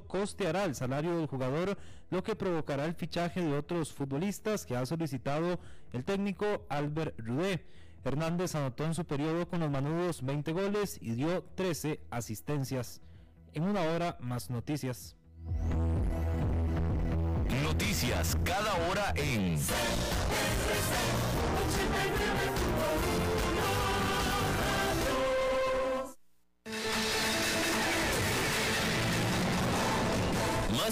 costeará el salario del jugador, lo que provocará el fichaje de otros futbolistas que ha solicitado el técnico Albert Rudé. Hernández anotó en su periodo con los manudos 20 goles y dio 13 asistencias. En una hora más noticias. Noticias cada hora en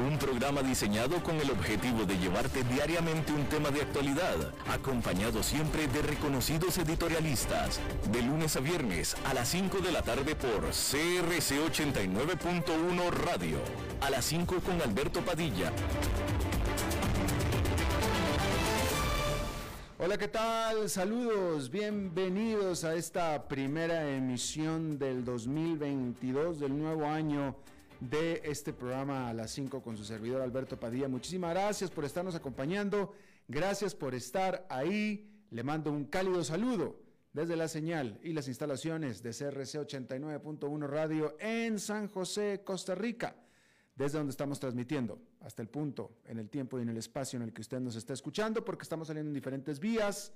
Un programa diseñado con el objetivo de llevarte diariamente un tema de actualidad, acompañado siempre de reconocidos editorialistas, de lunes a viernes a las 5 de la tarde por CRC 89.1 Radio, a las 5 con Alberto Padilla. Hola, ¿qué tal? Saludos, bienvenidos a esta primera emisión del 2022 del nuevo año de este programa a las 5 con su servidor Alberto Padilla. Muchísimas gracias por estarnos acompañando, gracias por estar ahí. Le mando un cálido saludo desde la señal y las instalaciones de CRC 89.1 Radio en San José, Costa Rica, desde donde estamos transmitiendo hasta el punto, en el tiempo y en el espacio en el que usted nos está escuchando, porque estamos saliendo en diferentes vías.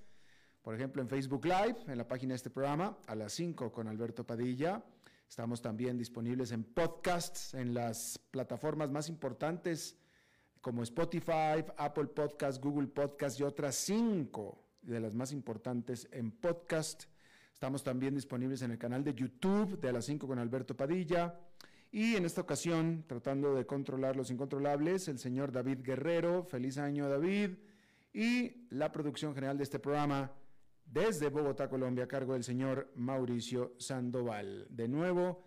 Por ejemplo, en Facebook Live, en la página de este programa, a las 5 con Alberto Padilla Estamos también disponibles en podcasts, en las plataformas más importantes como Spotify, Apple Podcasts, Google Podcasts y otras cinco de las más importantes en podcast. Estamos también disponibles en el canal de YouTube de a las 5 con Alberto Padilla. Y en esta ocasión, tratando de controlar los incontrolables, el señor David Guerrero. Feliz año, David. Y la producción general de este programa, desde Bogotá, Colombia, a cargo del señor Mauricio Sandoval. De nuevo,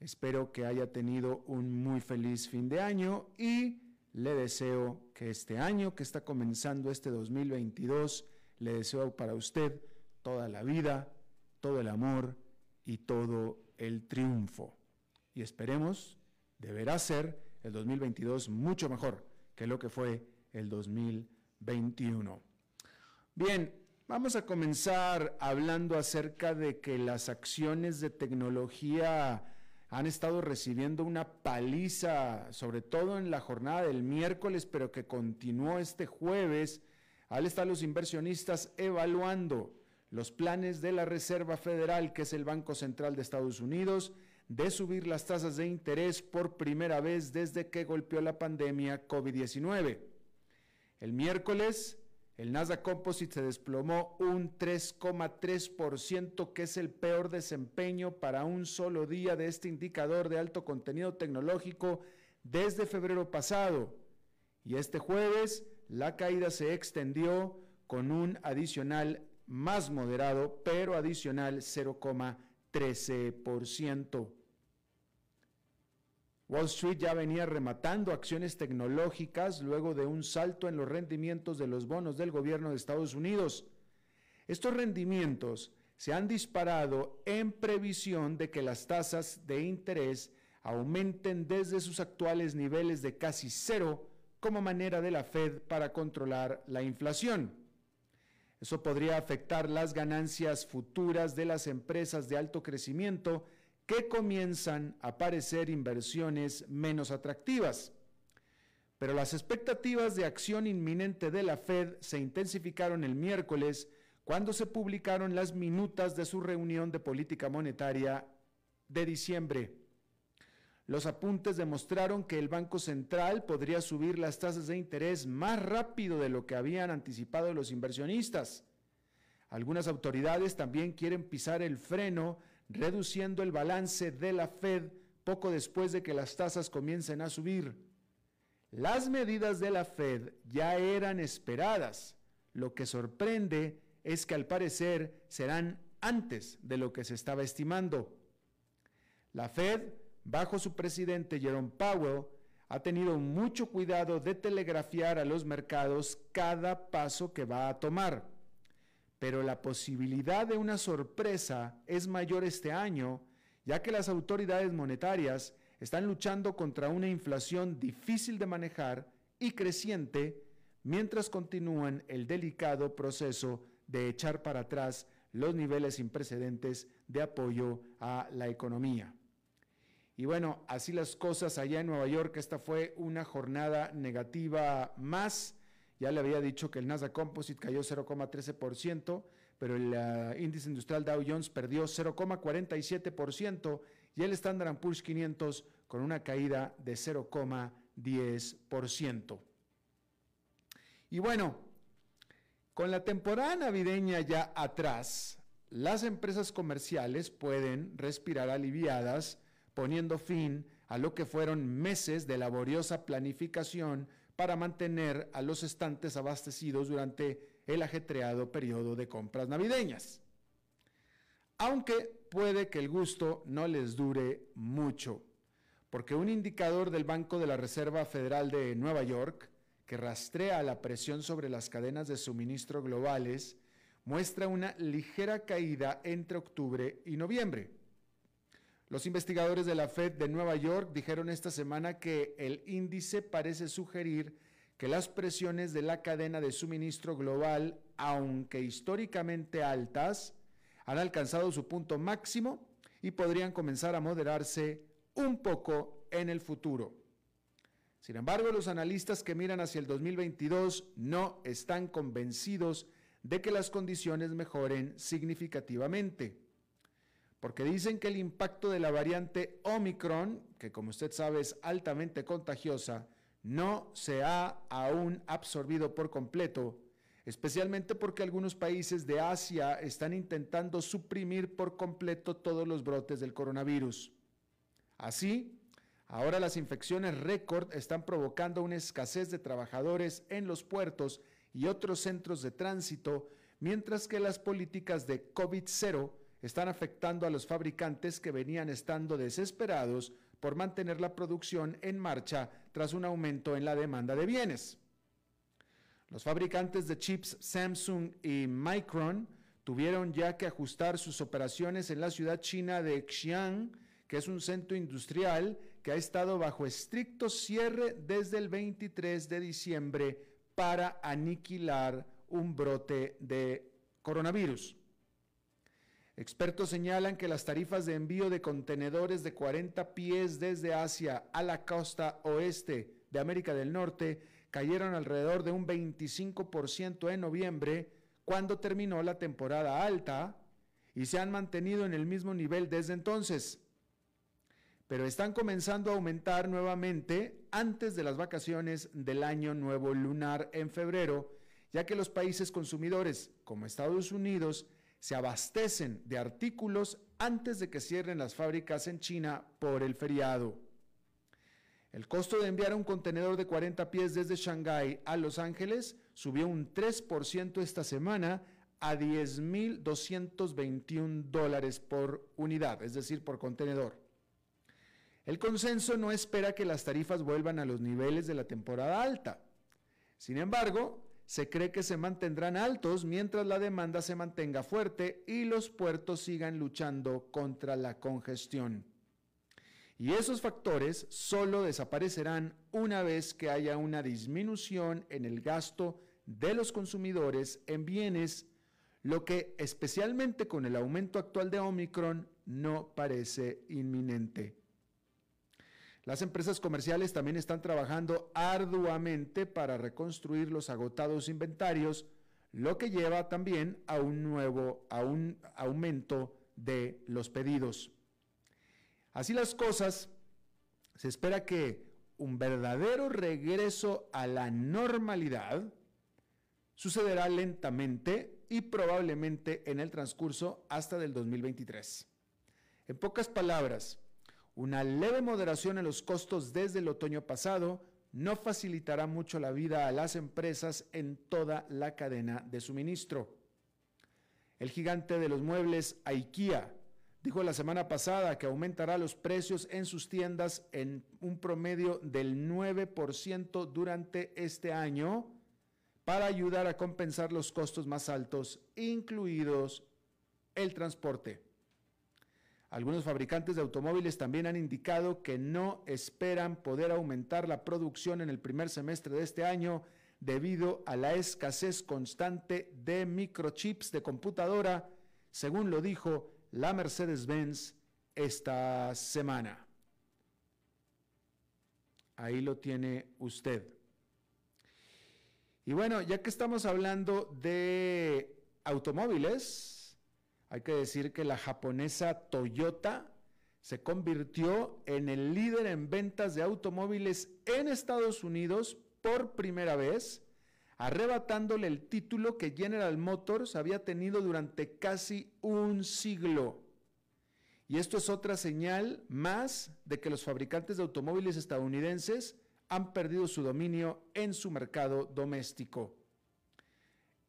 espero que haya tenido un muy feliz fin de año y le deseo que este año que está comenzando, este 2022, le deseo para usted toda la vida, todo el amor y todo el triunfo. Y esperemos, deberá ser el 2022 mucho mejor que lo que fue el 2021. Bien, Vamos a comenzar hablando acerca de que las acciones de tecnología han estado recibiendo una paliza, sobre todo en la jornada del miércoles, pero que continuó este jueves, al estar los inversionistas evaluando los planes de la Reserva Federal, que es el Banco Central de Estados Unidos, de subir las tasas de interés por primera vez desde que golpeó la pandemia COVID-19. El miércoles, el Nasdaq Composite se desplomó un 3,3%, que es el peor desempeño para un solo día de este indicador de alto contenido tecnológico desde febrero pasado. Y este jueves la caída se extendió con un adicional más moderado, pero adicional 0,13%. Wall Street ya venía rematando acciones tecnológicas luego de un salto en los rendimientos de los bonos del gobierno de Estados Unidos. Estos rendimientos se han disparado en previsión de que las tasas de interés aumenten desde sus actuales niveles de casi cero como manera de la Fed para controlar la inflación. Eso podría afectar las ganancias futuras de las empresas de alto crecimiento que comienzan a parecer inversiones menos atractivas. Pero las expectativas de acción inminente de la Fed se intensificaron el miércoles cuando se publicaron las minutas de su reunión de política monetaria de diciembre. Los apuntes demostraron que el Banco Central podría subir las tasas de interés más rápido de lo que habían anticipado los inversionistas. Algunas autoridades también quieren pisar el freno reduciendo el balance de la Fed poco después de que las tasas comiencen a subir. Las medidas de la Fed ya eran esperadas. Lo que sorprende es que al parecer serán antes de lo que se estaba estimando. La Fed, bajo su presidente Jerome Powell, ha tenido mucho cuidado de telegrafiar a los mercados cada paso que va a tomar. Pero la posibilidad de una sorpresa es mayor este año, ya que las autoridades monetarias están luchando contra una inflación difícil de manejar y creciente, mientras continúan el delicado proceso de echar para atrás los niveles sin precedentes de apoyo a la economía. Y bueno, así las cosas allá en Nueva York, esta fue una jornada negativa más. Ya le había dicho que el Nasdaq Composite cayó 0,13%, pero el uh, índice industrial Dow Jones perdió 0,47% y el Standard Poor's 500 con una caída de 0,10%. Y bueno, con la temporada navideña ya atrás, las empresas comerciales pueden respirar aliviadas poniendo fin a lo que fueron meses de laboriosa planificación para mantener a los estantes abastecidos durante el ajetreado periodo de compras navideñas. Aunque puede que el gusto no les dure mucho, porque un indicador del Banco de la Reserva Federal de Nueva York, que rastrea la presión sobre las cadenas de suministro globales, muestra una ligera caída entre octubre y noviembre los investigadores de la Fed de Nueva York dijeron esta semana que el índice parece sugerir que las presiones de la cadena de suministro global, aunque históricamente altas, han alcanzado su punto máximo y podrían comenzar a moderarse un poco en el futuro. Sin embargo, los analistas que miran hacia el 2022 no están convencidos de que las condiciones mejoren significativamente porque dicen que el impacto de la variante Omicron, que como usted sabe es altamente contagiosa, no se ha aún absorbido por completo, especialmente porque algunos países de Asia están intentando suprimir por completo todos los brotes del coronavirus. Así, ahora las infecciones récord están provocando una escasez de trabajadores en los puertos y otros centros de tránsito, mientras que las políticas de COVID-0 están afectando a los fabricantes que venían estando desesperados por mantener la producción en marcha tras un aumento en la demanda de bienes. Los fabricantes de chips Samsung y Micron tuvieron ya que ajustar sus operaciones en la ciudad china de Xi'an, que es un centro industrial que ha estado bajo estricto cierre desde el 23 de diciembre para aniquilar un brote de coronavirus. Expertos señalan que las tarifas de envío de contenedores de 40 pies desde Asia a la costa oeste de América del Norte cayeron alrededor de un 25% en noviembre, cuando terminó la temporada alta, y se han mantenido en el mismo nivel desde entonces. Pero están comenzando a aumentar nuevamente antes de las vacaciones del año nuevo lunar en febrero, ya que los países consumidores, como Estados Unidos, se abastecen de artículos antes de que cierren las fábricas en China por el feriado. El costo de enviar un contenedor de 40 pies desde Shanghái a Los Ángeles subió un 3% esta semana a 10.221 dólares por unidad, es decir, por contenedor. El consenso no espera que las tarifas vuelvan a los niveles de la temporada alta. Sin embargo, se cree que se mantendrán altos mientras la demanda se mantenga fuerte y los puertos sigan luchando contra la congestión. Y esos factores solo desaparecerán una vez que haya una disminución en el gasto de los consumidores en bienes, lo que especialmente con el aumento actual de Omicron no parece inminente. Las empresas comerciales también están trabajando arduamente para reconstruir los agotados inventarios, lo que lleva también a un nuevo a un aumento de los pedidos. Así las cosas, se espera que un verdadero regreso a la normalidad sucederá lentamente y probablemente en el transcurso hasta del 2023. En pocas palabras, Una leve moderación en los costos desde el otoño pasado no facilitará mucho la vida a las empresas en toda la cadena de suministro. El gigante de los muebles IKEA dijo la semana pasada que aumentará los precios en sus tiendas en un promedio del 9% durante este año para ayudar a compensar los costos más altos, incluidos el transporte. Algunos fabricantes de automóviles también han indicado que no esperan poder aumentar la producción en el primer semestre de este año debido a la escasez constante de microchips de computadora, según lo dijo la Mercedes-Benz esta semana. Ahí lo tiene usted. Y bueno, ya que estamos hablando de automóviles, hay que decir que la japonesa Toyota se convirtió en el líder en ventas de automóviles en Estados Unidos por primera vez, arrebatándole el título que General Motors había tenido durante casi un siglo. Y esto es otra señal más de que los fabricantes de automóviles estadounidenses han perdido su dominio en su mercado doméstico.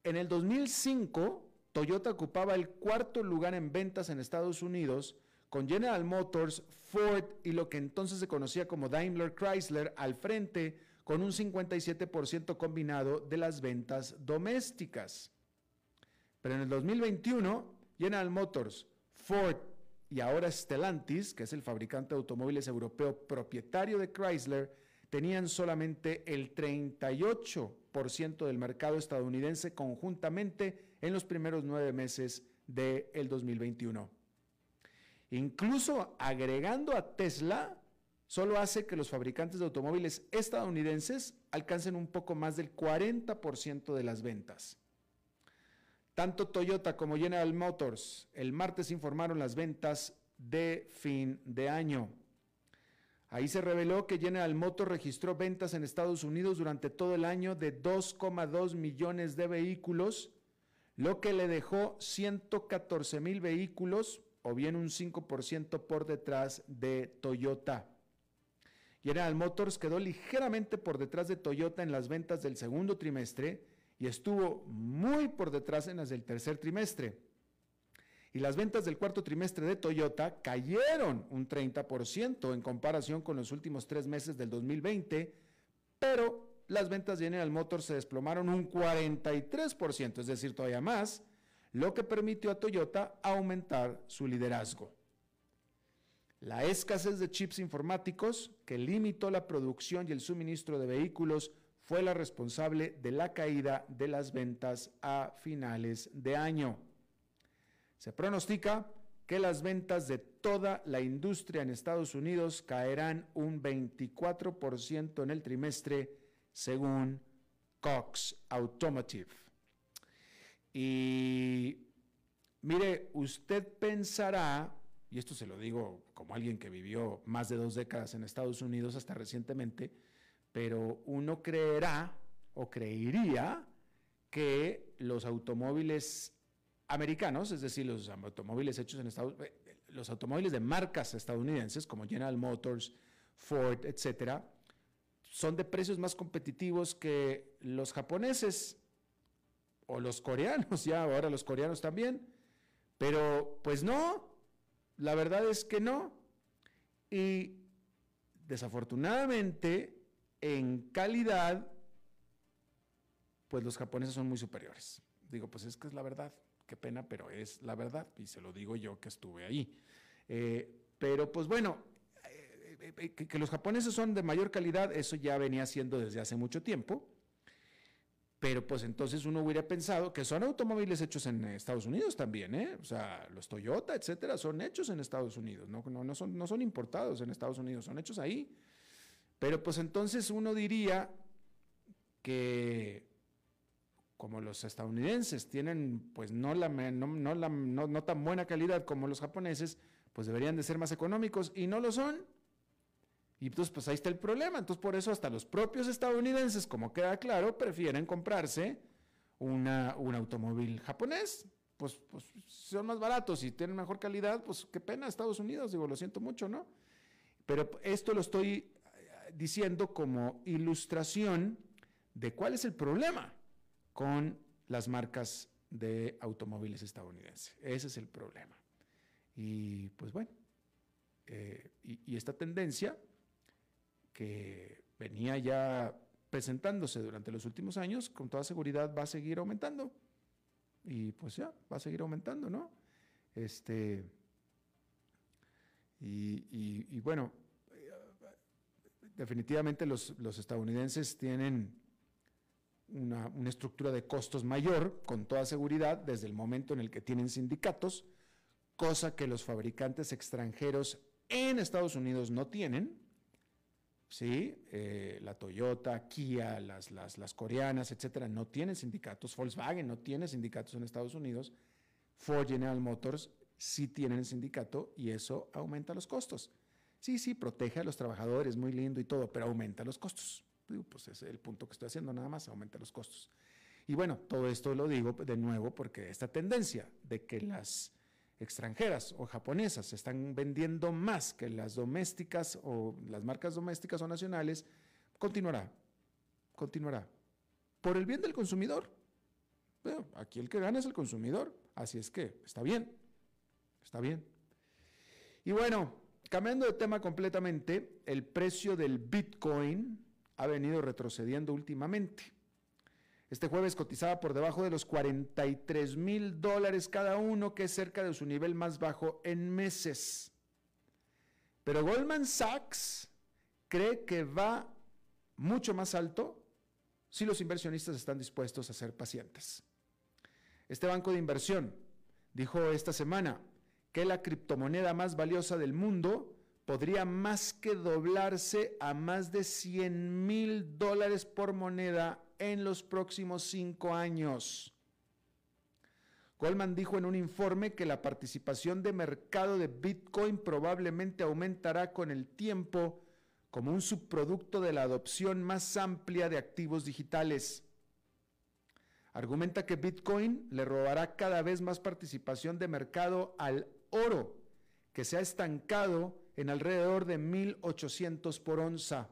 En el 2005, Toyota ocupaba el cuarto lugar en ventas en Estados Unidos, con General Motors, Ford y lo que entonces se conocía como Daimler Chrysler al frente, con un 57% combinado de las ventas domésticas. Pero en el 2021, General Motors, Ford y ahora Stellantis, que es el fabricante de automóviles europeo propietario de Chrysler, tenían solamente el 38% del mercado estadounidense conjuntamente en los primeros nueve meses del 2021. Incluso agregando a Tesla, solo hace que los fabricantes de automóviles estadounidenses alcancen un poco más del 40% de las ventas. Tanto Toyota como General Motors el martes informaron las ventas de fin de año. Ahí se reveló que General Motors registró ventas en Estados Unidos durante todo el año de 2,2 millones de vehículos, lo que le dejó 114 mil vehículos o bien un 5% por detrás de Toyota. General Motors quedó ligeramente por detrás de Toyota en las ventas del segundo trimestre y estuvo muy por detrás en las del tercer trimestre. Y las ventas del cuarto trimestre de Toyota cayeron un 30% en comparación con los últimos tres meses del 2020, pero las ventas de General Motors se desplomaron un 43%, es decir, todavía más, lo que permitió a Toyota aumentar su liderazgo. La escasez de chips informáticos que limitó la producción y el suministro de vehículos fue la responsable de la caída de las ventas a finales de año. Se pronostica que las ventas de toda la industria en Estados Unidos caerán un 24% en el trimestre según Cox Automotive. Y mire, usted pensará, y esto se lo digo como alguien que vivió más de dos décadas en Estados Unidos hasta recientemente, pero uno creerá o creería que los automóviles americanos, es decir, los automóviles hechos en Estados eh, los automóviles de marcas estadounidenses como General Motors, Ford, etcétera, son de precios más competitivos que los japoneses o los coreanos, ya ahora los coreanos también. Pero pues no, la verdad es que no. Y desafortunadamente, en calidad, pues los japoneses son muy superiores. Digo, pues es que es la verdad, qué pena, pero es la verdad, y se lo digo yo que estuve ahí. Eh, pero pues bueno, eh, eh, que, los japoneses son de mayor calidad, eso ya venía siendo desde hace mucho tiempo. Pero pues entonces uno hubiera pensado que son automóviles hechos en Estados Unidos también, ¿eh? O sea, los Toyota, etcétera, son hechos en Estados Unidos, no, no, no, son, no son importados en Estados Unidos, son hechos ahí. Pero pues entonces uno diría que como los estadounidenses tienen pues no, la, no, no, la, no tan buena calidad como los japoneses, pues deberían de ser más económicos y no lo son. Y entonces, pues ahí está el problema. Entonces, por eso hasta los propios estadounidenses, como queda claro, prefieren comprarse una, un automóvil japonés. Pues, pues son más baratos y tienen mejor calidad, pues qué pena Estados Unidos, digo, lo siento mucho, ¿no? Pero esto lo estoy eh, diciendo como ilustración de cuál es el problema con las marcas de automóviles estadounidenses. Ese es el problema. Y pues bueno, eh, y, esta tendencia que venía ya presentándose durante los últimos años, con toda seguridad va a seguir aumentando. Y pues ya, va a seguir aumentando, ¿no? Este, y, bueno, definitivamente los, estadounidenses tienen una, una, estructura de costos mayor, con toda seguridad, desde el momento en el que tienen sindicatos, cosa que los fabricantes extranjeros en Estados Unidos no tienen. ¿sí? Eh, la Toyota, Kia, las, las, coreanas, etcétera, no tienen sindicatos. Volkswagen no tiene sindicatos en Estados Unidos. Ford General Motors sí tienen sindicato y eso aumenta los costos. Sí, sí, protege a los trabajadores, muy lindo y todo, pero aumenta los costos. Pues es el punto que estoy haciendo, nada más aumenta los costos. Y bueno, todo esto lo digo de nuevo porque esta tendencia de que las extranjeras o japonesas se están vendiendo más que las domésticas o las marcas domésticas o nacionales, continuará, continuará. Por el bien del consumidor. aquí el que gana es el consumidor, así es que está bien, está bien. Y bueno, cambiando de tema completamente, el precio del Bitcoin ha venido retrocediendo últimamente. Este jueves cotizaba por debajo de los 43 mil dólares cada uno, que es cerca de su nivel más bajo en meses. Pero Goldman Sachs cree que va mucho más alto si los inversionistas están dispuestos a ser pacientes. Este banco de inversión dijo esta semana que la criptomoneda más valiosa del mundo podría más que doblarse a más de 100 mil dólares por moneda en los próximos cinco años. Goldman dijo en un informe que la participación de mercado de Bitcoin probablemente aumentará con el tiempo como un subproducto de la adopción más amplia de activos digitales. Argumenta que Bitcoin le robará cada vez más participación de mercado al oro, que se ha estancado en alrededor de 1.800 por onza.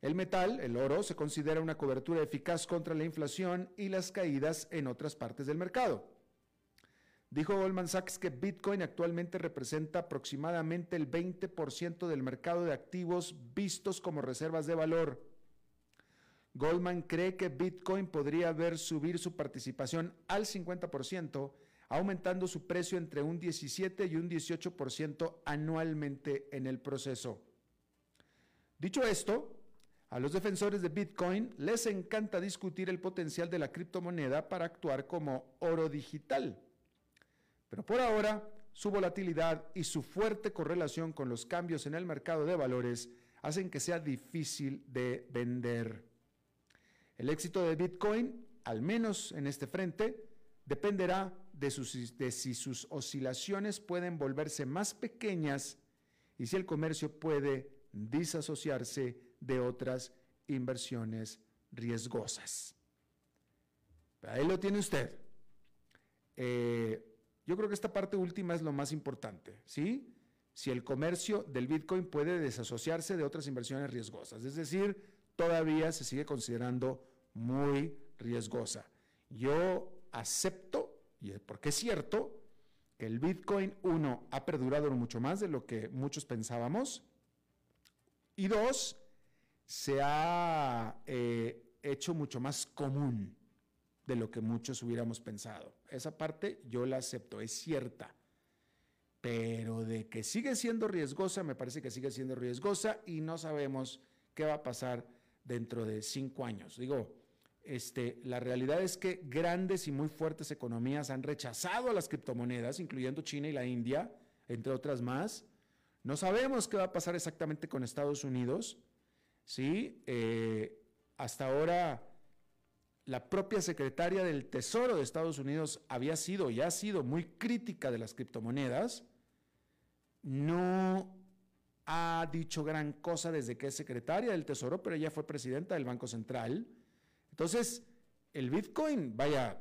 El metal, el oro, se considera una cobertura eficaz contra la inflación y las caídas en otras partes del mercado. Dijo Goldman Sachs que Bitcoin actualmente representa aproximadamente el 20% del mercado de activos vistos como reservas de valor. Goldman cree que Bitcoin podría ver subir su participación al 50%, aumentando su precio entre un 17 y un 18% anualmente en el proceso. Dicho esto, a los defensores de Bitcoin les encanta discutir el potencial de la criptomoneda para actuar como oro digital. Pero por ahora, su volatilidad y su fuerte correlación con los cambios en el mercado de valores hacen que sea difícil de vender. El éxito de Bitcoin, al menos en este frente, dependerá de, si sus oscilaciones pueden volverse más pequeñas y si el comercio puede disasociarse de otras inversiones riesgosas. Ahí lo tiene usted. Eh, yo creo que esta parte última es lo más importante, ¿sí? Si el comercio del Bitcoin puede desasociarse de otras inversiones riesgosas, es decir, todavía se sigue considerando muy riesgosa. Yo acepto, y porque es cierto, que el Bitcoin, uno, ha perdurado mucho más de lo que muchos pensábamos, y dos, se ha eh, hecho mucho más común de lo que muchos hubiéramos pensado. Esa parte yo la acepto, es cierta. Pero de que sigue siendo riesgosa, me parece que sigue siendo riesgosa y no sabemos qué va a pasar dentro de cinco años. Digo, este, la realidad es que grandes y muy fuertes economías han rechazado a las criptomonedas, incluyendo China y la India, entre otras más. No sabemos qué va a pasar exactamente con Estados Unidos. ¿sí? Eh, hasta ahora, la propia secretaria del Tesoro de Estados Unidos había sido y ha sido muy crítica de las criptomonedas. No ha dicho gran cosa desde que es secretaria del Tesoro, pero ella fue presidenta del Banco Central. Entonces, el Bitcoin, vaya,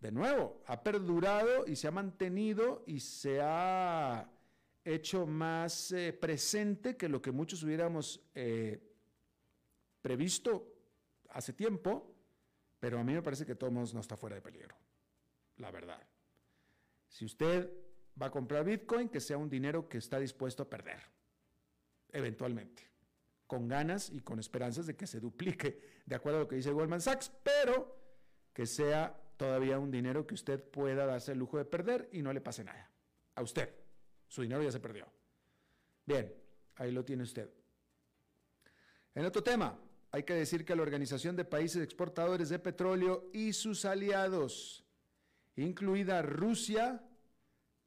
de nuevo, ha perdurado y se ha mantenido y se ha hecho más eh, presente que lo que muchos hubiéramos eh, previsto hace tiempo, pero a mí me parece que todos no está fuera de peligro, la verdad. Si usted va a comprar Bitcoin, que sea un dinero que está dispuesto a perder, eventualmente, con ganas y con esperanzas de que se duplique, de acuerdo a lo que dice Goldman Sachs, pero que sea todavía un dinero que usted pueda darse el lujo de perder y no le pase nada. A usted. Su dinero ya se perdió. Bien, ahí lo tiene usted. En otro tema, hay que decir que la Organización de Países Exportadores de Petróleo y sus aliados, incluida Rusia,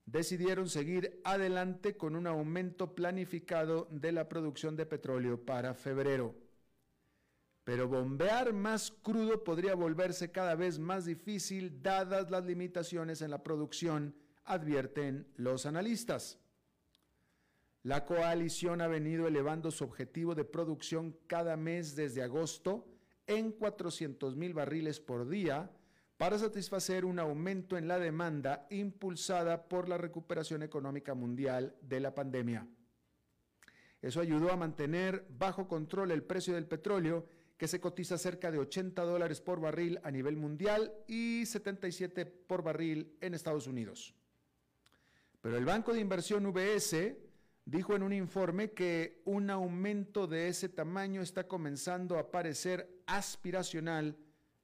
decidieron seguir adelante con un aumento planificado de la producción de petróleo para febrero. Pero bombear más crudo podría volverse cada vez más difícil dadas las limitaciones en la producción, advierten los analistas. La coalición ha venido elevando su objetivo de producción cada mes desde agosto en 400 mil barriles por día para satisfacer un aumento en la demanda impulsada por la recuperación económica mundial de la pandemia. Eso ayudó a mantener bajo control el precio del petróleo que se cotiza cerca de 80 dólares por barril a nivel mundial y 77 por barril en Estados Unidos. Pero el Banco de Inversión VS dijo en un informe que un aumento de ese tamaño está comenzando a parecer aspiracional,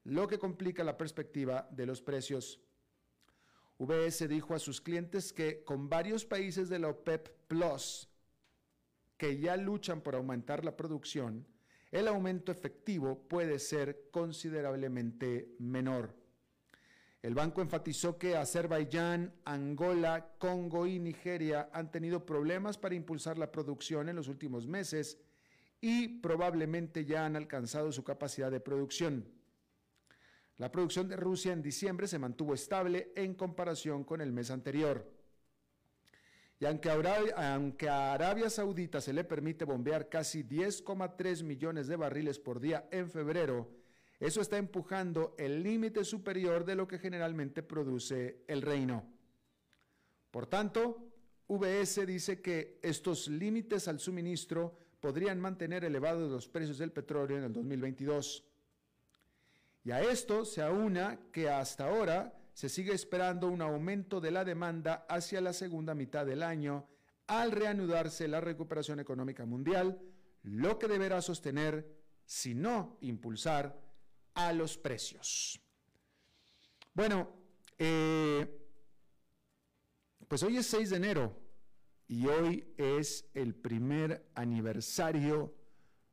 lo que complica la perspectiva de los precios. VS dijo a sus clientes que con varios países de la OPEP Plus que ya luchan por aumentar la producción, el aumento efectivo puede ser considerablemente menor. El banco enfatizó que Azerbaiyán, Angola, Congo y Nigeria han tenido problemas para impulsar la producción en los últimos meses y probablemente ya han alcanzado su capacidad de producción. La producción de Rusia en diciembre se mantuvo estable en comparación con el mes anterior. Y aunque a, Arabia, Saudita se le permite bombear casi 10,3 millones de barriles por día en febrero, eso está empujando el límite superior de lo que generalmente produce el reino. Por tanto, VS dice que estos límites al suministro podrían mantener elevados los precios del petróleo en el 2022. Y a esto se aúna que hasta ahora se sigue esperando un aumento de la demanda hacia la segunda mitad del año al reanudarse la recuperación económica mundial, lo que deberá sostener, si no impulsar, a los precios. Bueno, eh, pues hoy es 6 de enero y hoy es el primer aniversario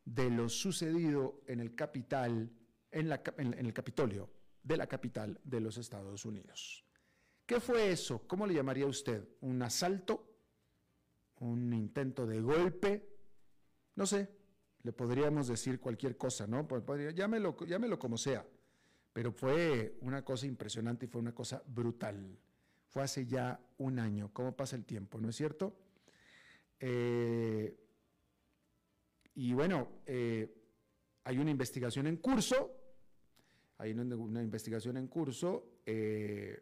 de lo sucedido en el capital, en, el Capitolio de la capital de los Estados Unidos. ¿Qué fue eso? ¿Cómo le llamaría usted? ¿Un asalto? ¿Un intento de golpe? No sé, le podríamos decir cualquier cosa, ¿no? Pues, llámelo, llámelo como sea, pero fue una cosa impresionante y fue una cosa brutal. Fue hace ya un año, ¿cómo pasa el tiempo, no es cierto? Eh, y bueno, eh, hay una investigación en curso hay una, investigación en curso eh,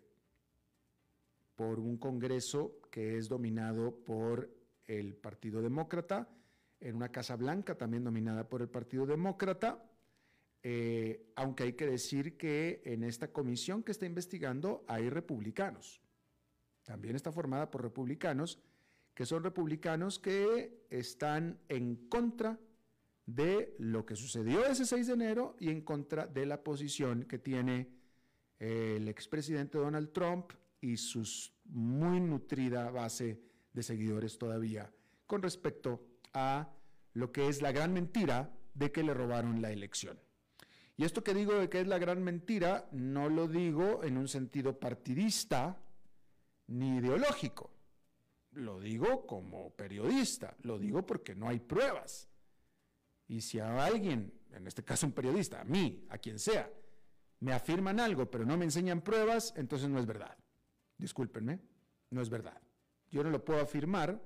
por un Congreso que es dominado por el Partido Demócrata, en una Casa Blanca también dominada por el Partido Demócrata, eh, aunque hay que decir que en esta comisión que está investigando hay republicanos. También está formada por republicanos, que son republicanos que están en contra de lo que sucedió ese 6 de enero y en contra de la posición que tiene el expresidente Donald Trump y su muy nutrida base de seguidores todavía con respecto a lo que es la gran mentira de que le robaron la elección. Y esto que digo de que es la gran mentira, no lo digo en un sentido partidista ni ideológico. Lo digo como periodista, lo digo porque no hay pruebas. Y si a alguien, en este caso un periodista, a mí, a quien sea, me afirman algo pero no me enseñan pruebas, entonces no es verdad. Discúlpenme, no es verdad. Yo no lo puedo afirmar,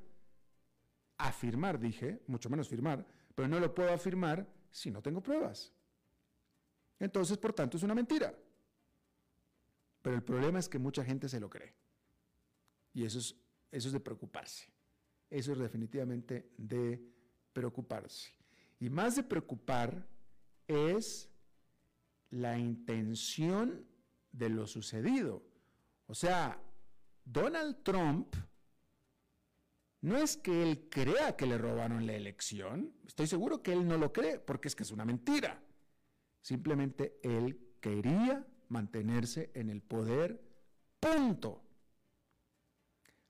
afirmar dije, mucho menos firmar, pero no lo puedo afirmar si no tengo pruebas. Entonces, por tanto, es una mentira. Pero el problema es que mucha gente se lo cree. Y eso es, eso es de preocuparse. Eso es definitivamente de preocuparse. Y más de preocupar es la intención de lo sucedido. O sea, Donald Trump no es que él crea que le robaron la elección, estoy seguro que él no lo cree, porque es que es una mentira. Simplemente él quería mantenerse en el poder, punto.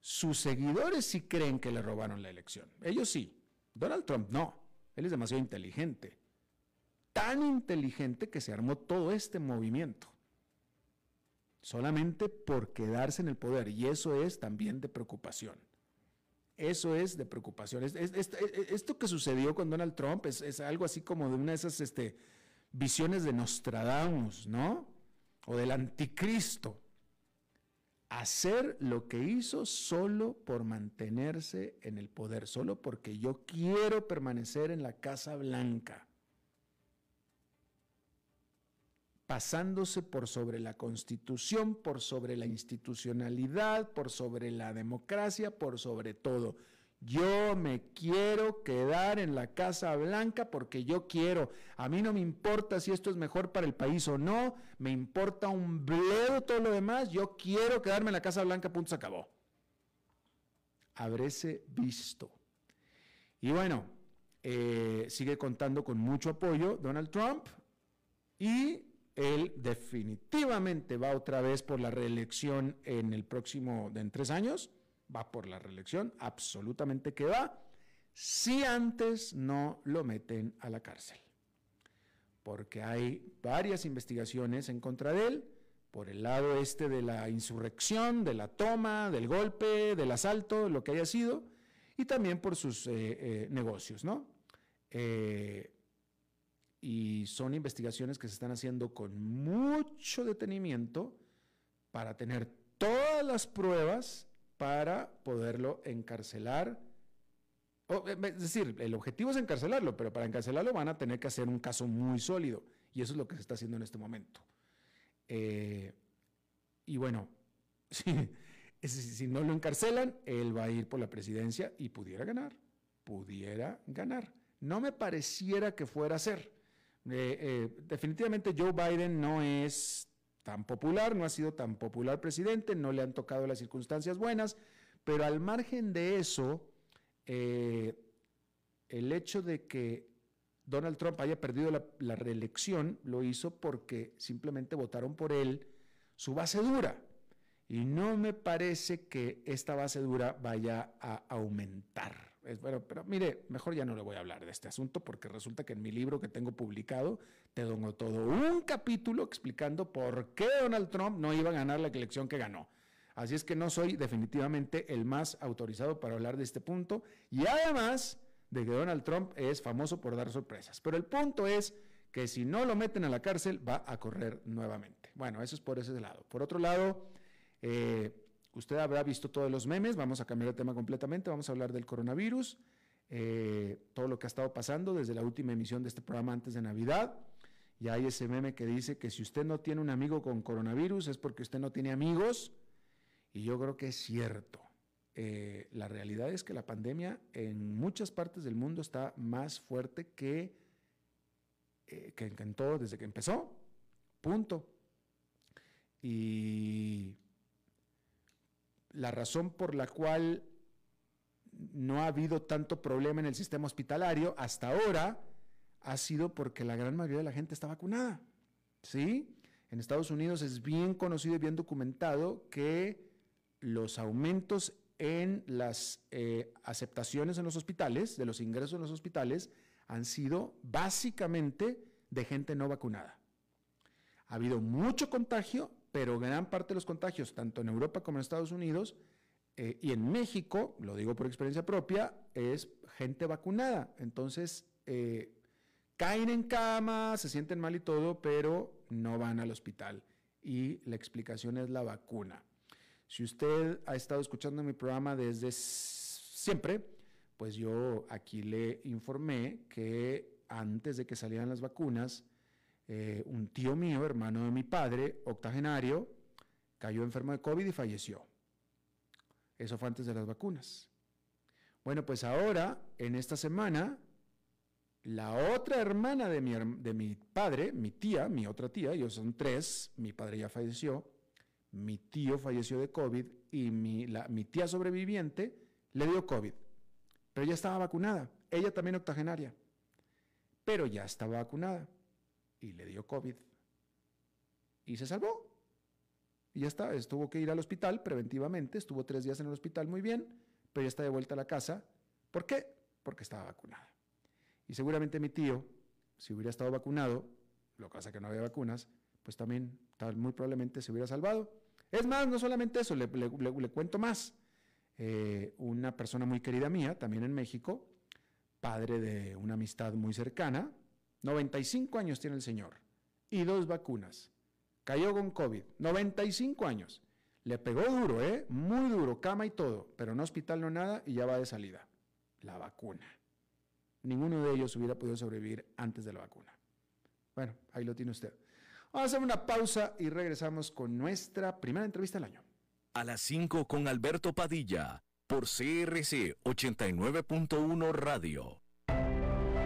Sus seguidores sí creen que le robaron la elección, ellos sí. Donald Trump no, él es demasiado inteligente, tan inteligente que se armó todo este movimiento, solamente por quedarse en el poder, y eso es también de preocupación. Eso es de preocupación. esto que sucedió con Donald Trump es, algo así como de una de esas este, visiones de Nostradamus, ¿no? O del anticristo. Hacer lo que hizo solo por mantenerse en el poder, solo porque yo quiero permanecer en la Casa Blanca. pasándose por sobre la constitución, por sobre la institucionalidad, por sobre la democracia, por sobre todo. Yo me quiero quedar en la Casa Blanca porque yo quiero. A mí no me importa si esto es mejor para el país o no, me importa un bledo todo lo demás. Yo quiero quedarme en la Casa Blanca, punto, se acabó. Habrése visto. Y bueno, eh, sigue contando con mucho apoyo Donald Trump y él definitivamente va otra vez por la reelección en el próximo, en tres años, va por la reelección, absolutamente que va, si antes no lo meten a la cárcel. Porque hay varias investigaciones en contra de él, por el lado este de la insurrección, de la toma, del golpe, del asalto, lo que haya sido, y también por sus eh, eh, negocios, ¿no? Eh, y son investigaciones que se están haciendo con mucho detenimiento para tener todas las pruebas para poderlo encarcelar. Eh, es decir, el objetivo es encarcelarlo, pero para encarcelarlo van a tener que hacer un caso muy sólido y eso es lo que se está haciendo en este momento. Eh, y bueno, si, no lo encarcelan, él va a ir por la presidencia y pudiera ganar, pudiera ganar. No me pareciera que fuera a ser eh, definitivamente Joe Biden no es tan popular, no ha sido tan popular presidente, no le han tocado las circunstancias buenas, pero al margen de eso, eh, el hecho de que Donald Trump haya perdido la, reelección lo hizo porque simplemente votaron por él su base dura. Y no me parece que esta base dura vaya a aumentar bueno, pero mire, mejor ya no le voy a hablar de este asunto porque resulta que en mi libro que tengo publicado te doy todo un capítulo explicando por qué Donald Trump no iba a ganar la elección que ganó. Así es que no soy definitivamente el más autorizado para hablar de este punto y además de que Donald Trump es famoso por dar sorpresas. Pero el punto es que si no lo meten a la cárcel va a correr nuevamente. Bueno, eso es por ese lado. Por otro lado, eh, Usted habrá visto todos los memes, vamos a cambiar de tema completamente, vamos a hablar del coronavirus, eh, todo lo que ha estado pasando desde la última emisión de este programa antes de Navidad. Y hay ese meme que dice que si usted no tiene un amigo con coronavirus es porque usted no tiene amigos. Y yo creo que es cierto. Eh, la realidad es que la pandemia en muchas partes del mundo está más fuerte que, eh, que en todo desde que empezó. Punto. Y la razón por la cual no ha habido tanto problema en el sistema hospitalario hasta ahora ha sido porque la gran mayoría de la gente está vacunada. ¿Sí? En Estados Unidos es bien conocido y bien documentado que los aumentos en las eh, aceptaciones en los hospitales, de los ingresos en los hospitales, han sido básicamente de gente no vacunada. Ha habido mucho contagio, pero gran parte de los contagios, tanto en Europa como en Estados Unidos eh, y en México, lo digo por experiencia propia, es gente vacunada. Entonces, eh, caen en cama, se sienten mal y todo, pero no van al hospital. Y la explicación es la vacuna. Si usted ha estado escuchando mi programa desde siempre, pues yo aquí le informé que antes de que salieran las vacunas, eh, un tío mío, hermano de mi padre, octogenario, cayó enfermo de COVID y falleció. Eso fue antes de las vacunas. Bueno, pues ahora, en esta semana, la otra hermana de mi, de mi padre, mi tía, mi otra tía, ellos son tres, mi padre ya falleció, mi tío falleció de COVID y mi, mi tía sobreviviente le dio COVID, pero ya estaba vacunada, ella también octogenaria, pero ya estaba vacunada y le dio COVID y se salvó. Y ya está, tuvo que ir al hospital preventivamente, estuvo tres días en el hospital muy bien, pero ya está de vuelta a la casa. ¿Por qué? Porque estaba vacunada. Y seguramente mi tío, si hubiera estado vacunado, lo que pasa que no había vacunas, pues también tal, muy probablemente se hubiera salvado. Es más, no solamente eso, le, cuento más. Eh, una persona muy querida mía, también en México, padre de una amistad muy cercana, 95 años tiene el señor y dos vacunas. Cayó con COVID, 95 años. Le pegó duro, ¿eh? Muy duro, cama y todo, pero no hospital, no nada y ya va de salida. La vacuna. Ninguno de ellos hubiera podido sobrevivir antes de la vacuna. Bueno, ahí lo tiene usted. Vamos a hacer una pausa y regresamos con nuestra primera entrevista del año. A las 5 con Alberto Padilla, por CRC 89.1 Radio.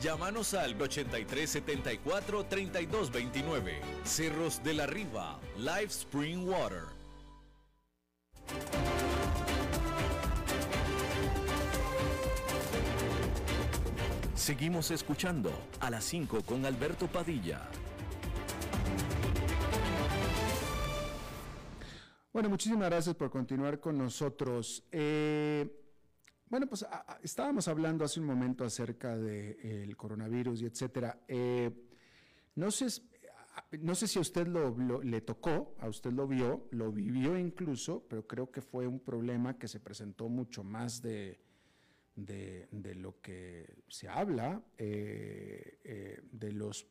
Llámanos al 8374-3229. Cerros de la Riva, Live Spring Water. Seguimos escuchando a las 5 con Alberto Padilla. Bueno, muchísimas gracias por continuar con nosotros. Eh, bueno, pues estábamos hablando hace un momento acerca del coronavirus y etcétera. Eh, no sé, no sé si a usted lo, le tocó, a usted lo vio, lo vivió incluso, pero creo que fue un problema que se presentó mucho más de, de, lo que se habla, eh, eh, de los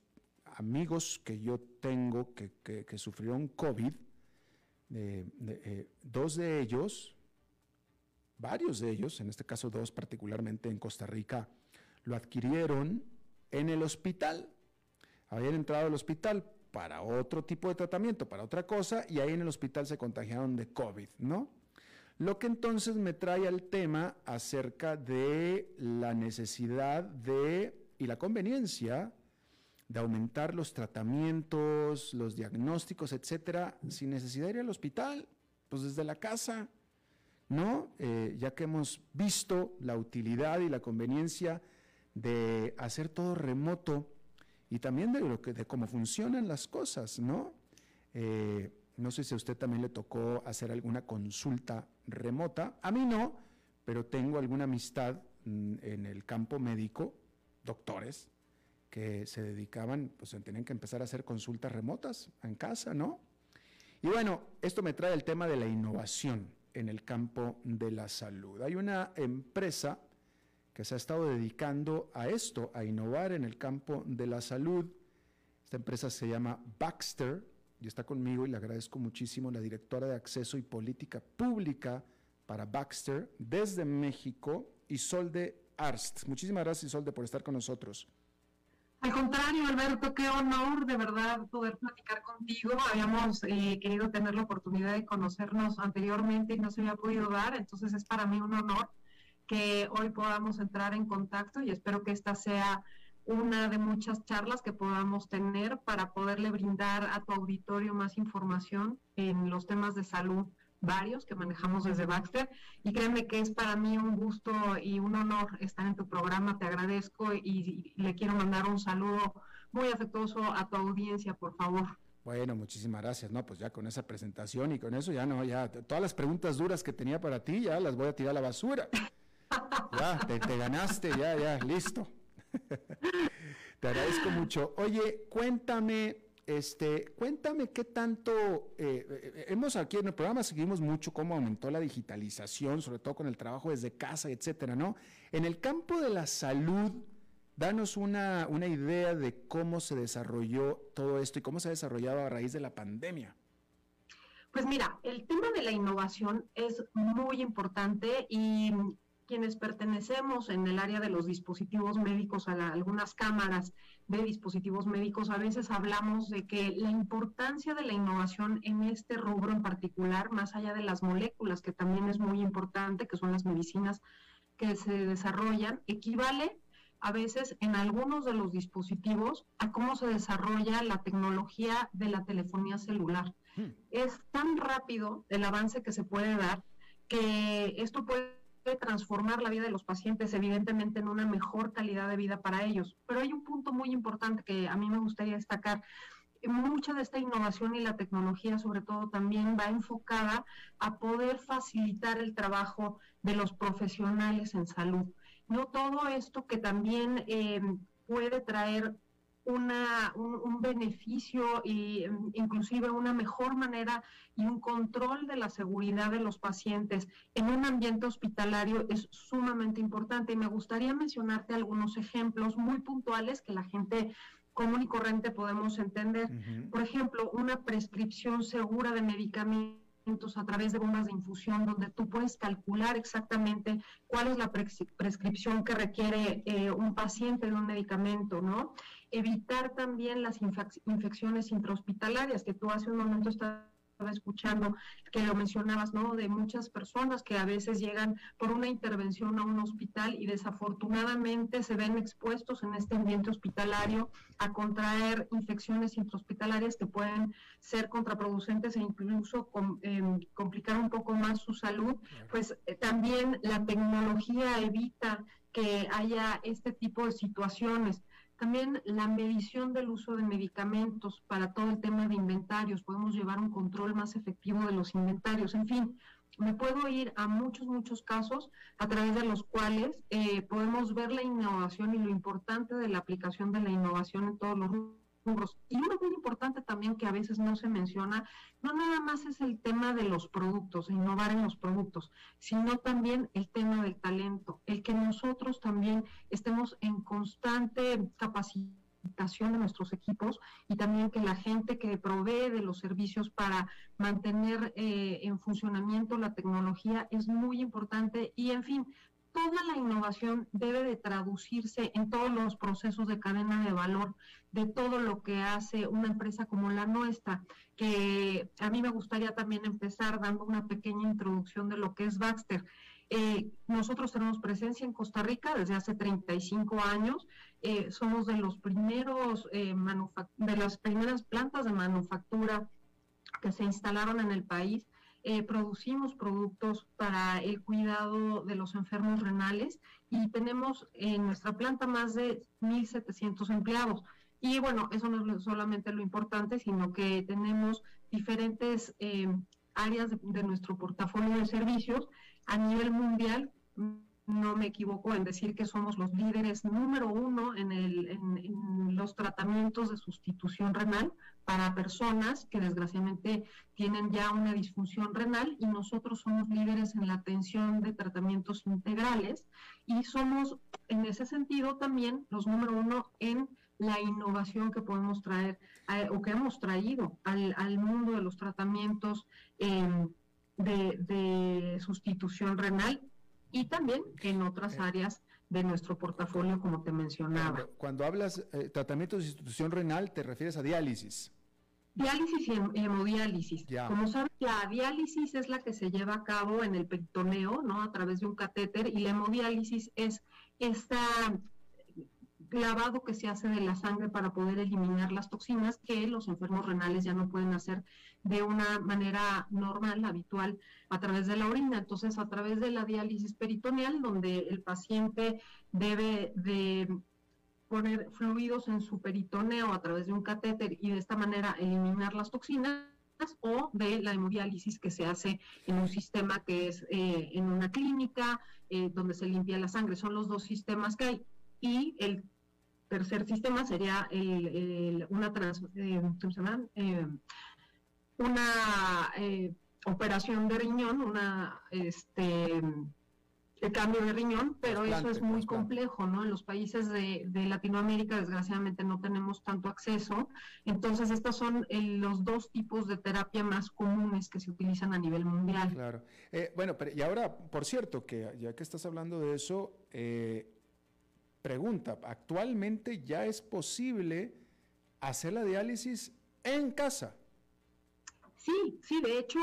amigos que yo tengo que, que, sufrieron COVID. dos de ellos, varios de ellos, en este caso dos particularmente en Costa Rica, lo adquirieron en el hospital. Habían entrado al hospital para otro tipo de tratamiento, para otra cosa, y ahí en el hospital se contagiaron de COVID, ¿no? Lo que entonces me trae al tema acerca de la necesidad de y la conveniencia de aumentar los tratamientos, los diagnósticos, etcétera, sin necesidad de ir al hospital, pues desde la casa. ¿No? Eh, ya que hemos visto la utilidad y la conveniencia de hacer todo remoto y también de, lo que, de cómo funcionan las cosas, ¿no? Eh, no sé si a usted también le tocó hacer alguna consulta remota. A mí no, pero tengo alguna amistad mm, en el campo médico, doctores, que se dedicaban, pues tenían que empezar a hacer consultas remotas en casa, ¿no? Y bueno, esto me trae el tema de la innovación. En el campo de la salud. Hay una empresa que se ha estado dedicando a esto, a innovar en el campo de la salud. Esta empresa se llama Baxter y está conmigo y le agradezco muchísimo la directora de acceso y política pública para Baxter desde México, Isolde Arst. Muchísimas gracias Isolde por estar con nosotros. Al contrario, Alberto, qué honor de verdad poder platicar contigo. Habíamos eh, querido tener la oportunidad de conocernos anteriormente y no se había podido dar, entonces es para mí un honor que hoy podamos entrar en contacto y espero que esta sea una de muchas charlas que podamos tener para poderle brindar a tu auditorio más información en los temas de salud varios que manejamos desde Baxter y créeme que es para mí un gusto y un honor estar en tu programa, te agradezco y, le quiero mandar un saludo muy afectuoso a tu audiencia, por favor. Bueno, muchísimas gracias. No, pues ya con esa presentación y con eso ya no, ya todas las preguntas duras que tenía para ti ya las voy a tirar a la basura. Ya, te, ganaste, ya, ya, listo. te agradezco mucho. Oye, cuéntame, este, cuéntame qué tanto, eh, eh, hemos aquí en el programa seguimos mucho cómo aumentó la digitalización, sobre todo con el trabajo desde casa, etcétera, ¿no? En el campo de la salud, danos una, una idea de cómo se desarrolló todo esto y cómo se ha desarrollado a raíz de la pandemia. Pues mira, el tema de la innovación es muy importante y quienes pertenecemos en el área de los dispositivos médicos a algunas cámaras de dispositivos médicos, a veces hablamos de que la importancia de la innovación en este rubro en particular, más allá de las moléculas, que también es muy importante, que son las medicinas que se desarrollan, equivale a veces en algunos de los dispositivos a cómo se desarrolla la tecnología de la telefonía celular. Hmm. Es tan rápido el avance que se puede dar que esto puede transformar la vida de los pacientes, evidentemente, en una mejor calidad de vida para ellos. Pero hay un punto muy importante que a mí me gustaría destacar. Mucha de esta innovación y la tecnología, sobre todo, también va enfocada a poder facilitar el trabajo de los profesionales en salud. No todo esto que también eh, puede traer una, un, beneficio e inclusive una mejor manera y un control de la seguridad de los pacientes en un ambiente hospitalario es sumamente importante. Y me gustaría mencionarte algunos ejemplos muy puntuales que la gente común y corriente podemos entender. Por ejemplo, una prescripción segura de medicamentos a través de bombas de infusión, donde tú puedes calcular exactamente cuál es la prescripción que requiere eh, un paciente de un medicamento, ¿no? Evitar también las infecciones intrahospitalarias, que tú hace un momento estás estaba escuchando que lo mencionabas, ¿no? De muchas personas que a veces llegan por una intervención a un hospital y desafortunadamente se ven expuestos en este ambiente hospitalario a contraer infecciones intrahospitalarias que pueden ser contraproducentes e incluso em, complicar un poco más su salud. Pues eh, también la tecnología evita que haya este tipo de situaciones. También la medición del uso de medicamentos para todo el tema de inventarios. Podemos llevar un control más efectivo de los inventarios. En fin, me puedo ir a muchos, muchos casos a través de los cuales eh, podemos ver la innovación y lo importante de la aplicación de la innovación en todos los y uno muy importante también que a veces no se menciona, no nada más es el tema de los productos, innovar en los productos, sino también el tema del talento, el que nosotros también estemos en constante capacitación de nuestros equipos y también que la gente que provee de los servicios para mantener eh, en funcionamiento la tecnología es muy importante. Y en fin, toda la innovación debe de traducirse en todos los procesos de cadena de valor de todo lo que hace una empresa como la nuestra, que a mí me gustaría también empezar dando una pequeña introducción de lo que es Baxter. Eh, nosotros tenemos presencia en Costa Rica desde hace 35 años. Eh, somos de los primeros eh, de las primeras plantas de manufactura que se instalaron en el país. Eh, producimos productos para el cuidado de los enfermos renales y tenemos en nuestra planta más de 1.700 empleados. Y bueno, eso no es solamente lo importante, sino que tenemos diferentes eh, áreas de, nuestro portafolio de servicios a nivel mundial. No me equivoco en decir que somos los líderes número uno en, los tratamientos de sustitución renal para personas que desgraciadamente tienen ya una disfunción renal y nosotros somos líderes en la atención de tratamientos integrales y somos en ese sentido también los número uno en la innovación que podemos traer eh, o que hemos traído al, mundo de los tratamientos em, de, sustitución renal y también en otras áreas de nuestro portafolio, como te mencionaba. Cuando, hablas eh, tratamiento de sustitución renal, te refieres a diálisis. Diálisis y hemodiálisis. Como sabes, la diálisis es la que se lleva a cabo en el peritoneo, ¿no? A través de un catéter, y la hemodiálisis es esta lavado que se hace de la sangre para poder eliminar las toxinas que los enfermos renales ya no pueden hacer de una manera normal, habitual, a través de la orina. Entonces, a través de la diálisis peritoneal, donde el paciente debe de poner fluidos en su peritoneo a través de un catéter y de esta manera eliminar las toxinas o de la hemodiálisis que se hace en un sistema que es eh, en una clínica eh, donde se limpia la sangre. Son los dos sistemas que hay. Y el tercer sistema sería una, trans, eh, eh, una eh, operación de riñón, una este el cambio de riñón, pero eso es muy complejo, ¿no? En los países de, Latinoamérica, desgraciadamente, no tenemos tanto acceso. Entonces, estos son los dos tipos de terapia más comunes que se utilizan a nivel mundial. Claro. bueno, pero, y ahora, por cierto, que ya que estás hablando de eso, eh, Pregunta, ¿actualmente ya es posible hacer la diálisis en casa? Sí, sí, de hecho,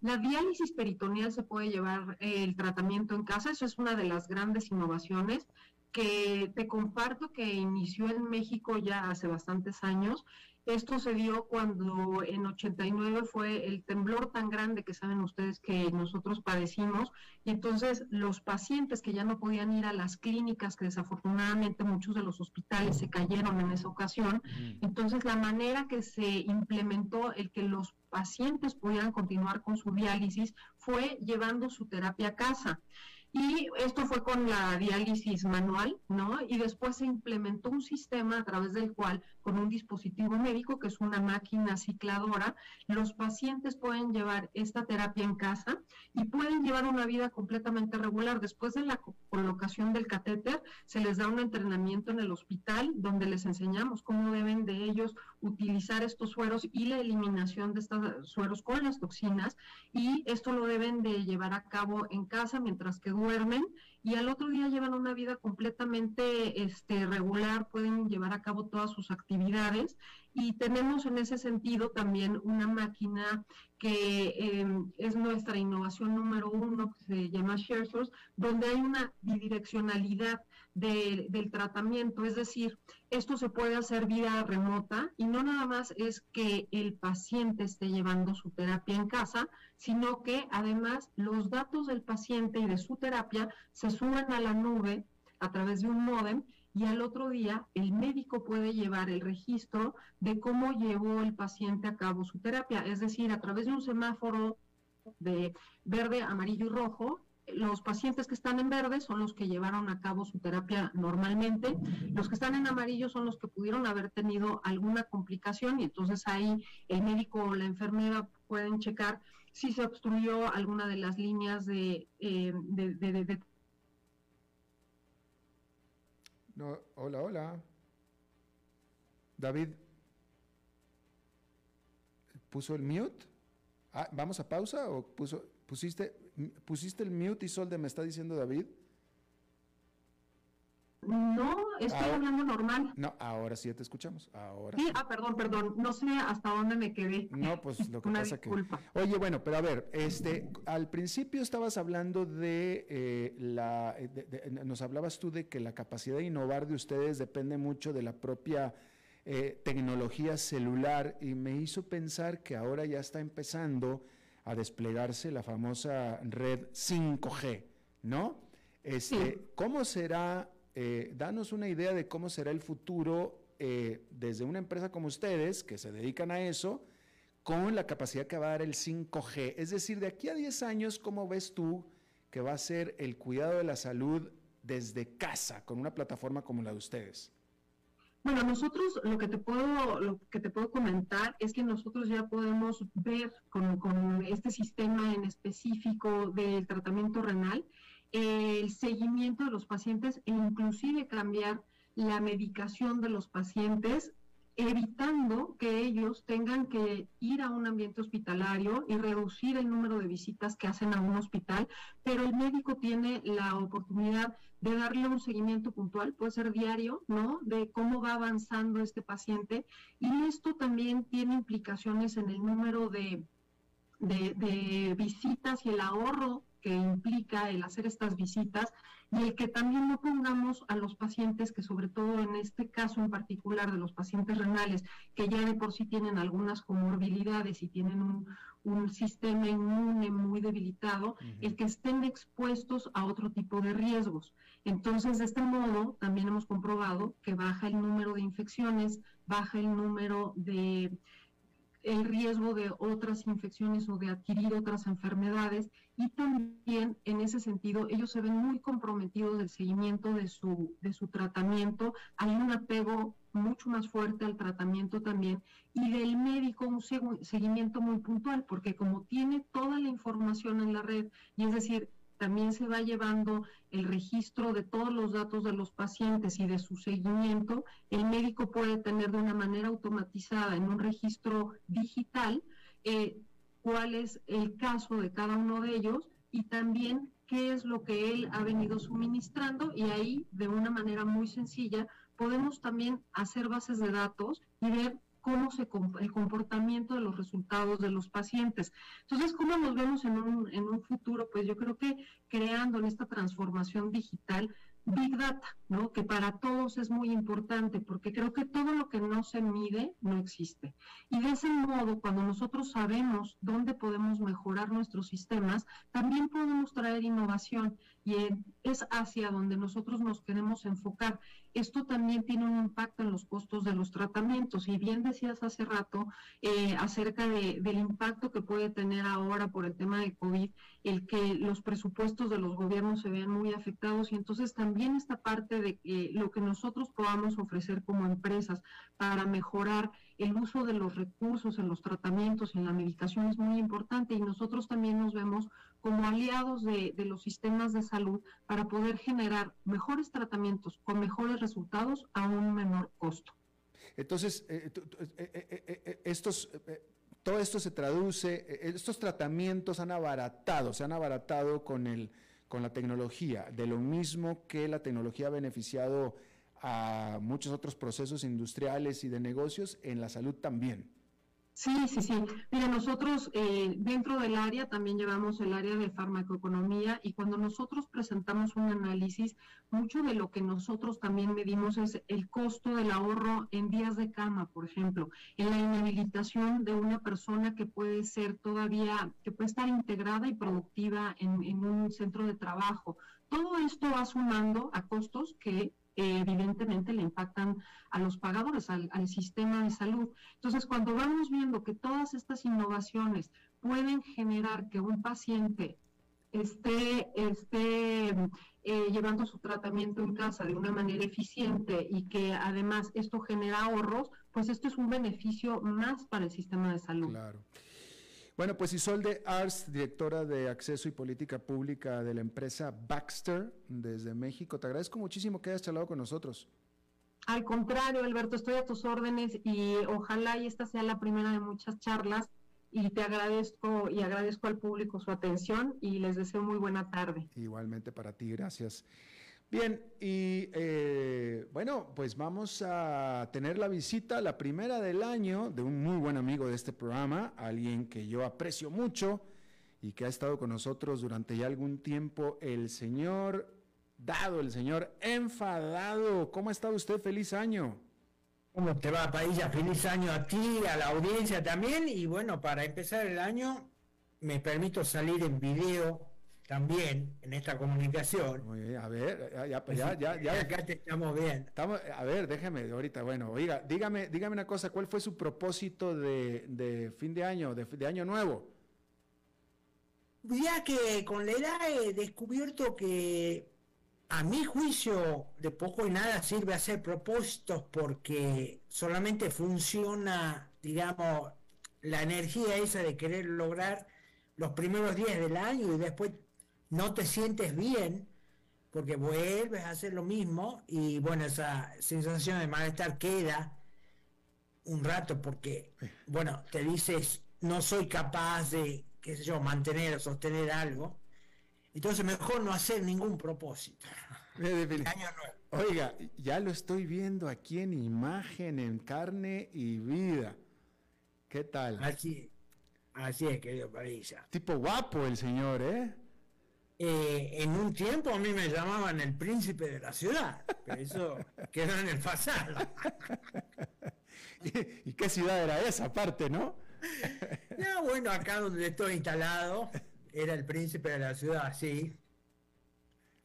la diálisis peritoneal se puede llevar eh, el tratamiento en casa, eso es una de las grandes innovaciones que te comparto que inició en México ya hace bastantes años esto se dio cuando en 89 fue el temblor tan grande que saben ustedes que nosotros padecimos. Y entonces los pacientes que ya no podían ir a las clínicas, que desafortunadamente muchos de los hospitales se cayeron en esa ocasión, entonces la manera que se implementó el que los pacientes pudieran continuar con su diálisis fue llevando su terapia a casa. Y esto fue con la diálisis manual, ¿no? Y después se implementó un sistema a través del cual, con un dispositivo médico, que es una máquina cicladora, los pacientes pueden llevar esta terapia en casa y pueden llevar una vida completamente regular. Después de la colocación del catéter, se les da un entrenamiento en el hospital donde les enseñamos cómo deben de ellos utilizar estos sueros y la eliminación de estos sueros con las toxinas. Y esto lo deben de llevar a cabo en casa mientras que duermen y al otro día llevan una vida completamente este, regular, pueden llevar a cabo todas sus actividades y tenemos en ese sentido también una máquina que em, es nuestra innovación número uno, que se llama ShareSource, donde hay una bidireccionalidad del tratamiento, es decir, esto se puede hacer vía remota y no nada más es que el paciente esté llevando su terapia en casa, sino que además los datos del paciente y de su terapia se suben a la nube a través de un modem y al otro día el médico puede llevar el registro de cómo llevó el paciente a cabo su terapia, es decir, a través de un semáforo de verde, amarillo y rojo, los pacientes que están en verde son los que llevaron a cabo su terapia normalmente, los que están en amarillo son los que pudieron haber tenido alguna complicación y entonces ahí el médico o la enfermera pueden checar si se obstruyó alguna de las líneas de, eh, hola, hola. David, ¿puso el mute? Ah, ¿Vamos a pausa o puso, pusiste, pusiste el mute y Solde me está diciendo David? No, estoy hablando normal. No, ahora sí te escuchamos. Ahora. Sí, ah, perdón, perdón. No sé hasta dónde me quedé. No, pues lo que pasa que. Oye, bueno, pero a ver, este, al principio estabas hablando de eh, la, nos hablabas tú de que la capacidad de innovar de ustedes depende mucho de la propia eh, tecnología celular y me hizo pensar que ahora ya está empezando a desplegarse la famosa red 5G, ¿no? Este, ¿Cómo será eh, danos una idea de cómo será el futuro eh, desde una empresa como ustedes, que se dedican a eso, con la capacidad que va a dar el 5G. Es decir, de aquí a 10 años, ¿cómo ves tú que va a ser el cuidado de la salud desde casa, con una plataforma como la de ustedes? Bueno, nosotros lo que te puedo, lo que te puedo comentar es que nosotros ya podemos ver con, con este sistema en específico del tratamiento renal el seguimiento de los pacientes e inclusive cambiar la medicación de los pacientes evitando que ellos tengan que ir a un ambiente hospitalario y reducir el número de visitas que hacen a un hospital, pero el médico tiene la oportunidad de darle un seguimiento puntual, puede ser diario, ¿no? De cómo va avanzando este paciente. Y esto también tiene implicaciones en el número de, de, de visitas y el ahorro que implica el hacer estas visitas y el que también no pongamos a los pacientes, que sobre todo en este caso en particular de los pacientes renales, que ya de por sí tienen algunas comorbilidades y tienen un, sistema inmune muy debilitado, el que estén expuestos a otro tipo de riesgos. Entonces, de este modo, también hemos comprobado que baja el número de infecciones, baja el número de el riesgo de otras infecciones o de adquirir otras enfermedades. Y también en ese sentido ellos se ven muy comprometidos del seguimiento de su, de su tratamiento, hay un apego mucho más fuerte al tratamiento también y del médico un seguimiento muy puntual porque como tiene toda la información en la red y es decir también se va llevando el registro de todos los datos de los pacientes y de su seguimiento. El médico puede tener de una manera automatizada en un registro digital eh, cuál es el caso de cada uno de ellos y también qué es lo que él ha venido suministrando y ahí de una manera muy sencilla podemos también hacer bases de datos y ver cómo se el comportamiento de los resultados de los pacientes. Entonces, ¿cómo nos vemos en un, en un futuro? Pues yo creo que creando en esta transformación digital Big Data, ¿no? Que para todos es muy importante porque creo que todo lo que no se mide no existe. Y de ese modo, cuando nosotros sabemos dónde podemos mejorar nuestros sistemas, también podemos traer innovación y es hacia donde nosotros nos queremos enfocar. Esto también tiene un impacto en los costos de los tratamientos. Y bien decías hace rato eh, acerca del impacto que puede tener ahora por el tema de COVID, el que los presupuestos de los gobiernos se vean muy afectados y entonces también esta parte de lo que nosotros podamos ofrecer como empresas para mejorar el uso de los recursos en los tratamientos, en la medicación es muy importante y nosotros también nos vemos como aliados de, los sistemas de salud para poder generar mejores tratamientos con mejores resultados a un menor costo. Entonces, eh, eh, eh, estos, todo esto se traduce, estos tratamientos han abaratado, se han abaratado con, el, con la tecnología, de lo mismo que la tecnología ha beneficiado a muchos otros procesos industriales y de negocios, en la salud también. Sí, sí, sí. Mira, nosotros eh, dentro del área también llevamos el área de farmacoeconomía y cuando nosotros presentamos un análisis, mucho de lo que nosotros también medimos es el costo del ahorro en días de cama, por ejemplo, en la inhabilitación de una persona que puede ser todavía, que puede estar integrada y productiva en, en un centro de trabajo. Todo esto va sumando a costos que evidentemente le impactan a los pagadores, al, sistema de salud. Entonces, cuando vamos viendo que todas estas innovaciones pueden generar que un paciente esté, esté eh, llevando su tratamiento en casa de una manera eficiente y que además esto genera ahorros, pues esto es un beneficio más para el sistema de salud. Claro. Bueno, pues Isolde Ars, directora de Acceso y Política Pública de la empresa Baxter desde México, te agradezco muchísimo que hayas charlado con nosotros. Al contrario, Alberto, estoy a tus órdenes y ojalá y esta sea la primera de muchas charlas y te agradezco y agradezco al público su atención y les deseo muy buena tarde. Igualmente para ti, gracias. Bien, y eh, bueno, pues vamos a tener la visita, la primera del año, de un muy buen amigo de este programa, alguien que yo aprecio mucho y que ha estado con nosotros durante ya algún tiempo, el señor Dado, el señor Enfadado. ¿Cómo estado usted? Feliz año. ¿Cómo te va, Pailla? Feliz año a ti, a la audiencia también. Y bueno, para empezar el año, me permito salir en video también en esta comunicación. Muy bien, a ver, ya, ya, ya, ya, acá te estamos bien. Estamos, a ver, déjeme ahorita, bueno, oiga, dígame, dígame una cosa, ¿cuál fue su propósito de, de fin de año, de, de, año nuevo? Ya que con la edad he descubierto que a mi juicio, de poco y nada sirve hacer propósitos porque solamente funciona, digamos, la energía esa de querer lograr los primeros días del año y después no te sientes bien porque vuelves a hacer lo mismo y bueno, esa sensación de malestar queda un rato porque, bueno, te dices, no soy capaz de, qué sé yo, mantener o sostener algo entonces mejor no hacer ningún propósito. Oiga, ya lo estoy viendo aquí en imagen, en carne y vida. ¿Qué tal? Así, así es, querido Parisa. Tipo guapo el señor, ¿eh? ¿Eh? En un tiempo a mí me llamaban el príncipe de la ciudad, pero eso quedó en el pasado. ¿Y, qué ciudad era esa aparte, no? no, bueno, acá donde estoy instalado, era el príncipe de la ciudad, sí.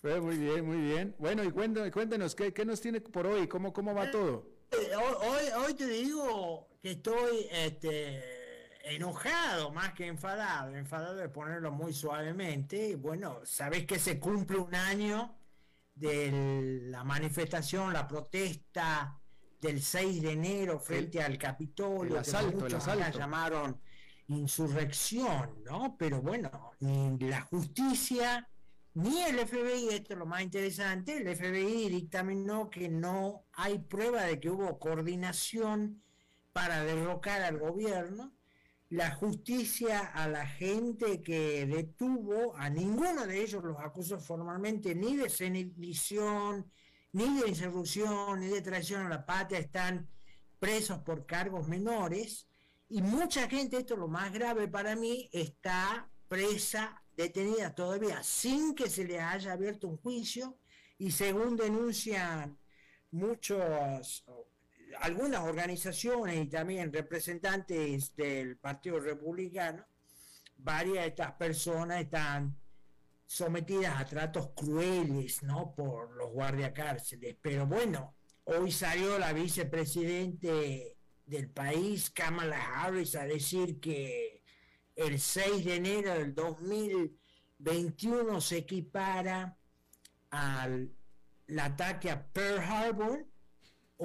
muy bien, muy bien. Bueno, y cuéntanos, cuéntenos ¿qué, ¿qué, nos tiene por hoy? ¿Cómo, cómo va todo? Eh, hoy, hoy te digo que estoy este, enojado más que enfadado. Enfadado de ponerlo muy suavemente. Bueno, sabés que se cumple un año de la manifestación, la protesta del 6 de enero frente al Capitolio, el asalto, que el asalto. llamaron insurrección, ¿no? Pero bueno, ni la justicia ni el FBI, esto es lo más interesante, el FBI dictaminó que no hay prueba de que hubo coordinación para derrocar al gobierno. La justicia a la gente que detuvo, a ninguno de ellos los acusó formalmente ni de sedición, ni de insurrección, ni de traición a la patria, están presos por cargos menores y mucha gente, esto es lo más grave para mí, está presa, detenida todavía sin que se le haya abierto un juicio y según denuncian muchos, algunas organizaciones y también representantes del Partido Republicano, varias de estas personas están sometidas a tratos crueles, ¿no? Por los guardiacárceles. Pero bueno, hoy salió la vicepresidente del país, Kamala Harris, a decir que el 6 de enero del 2021 se equipara al ataque a Pearl Harbor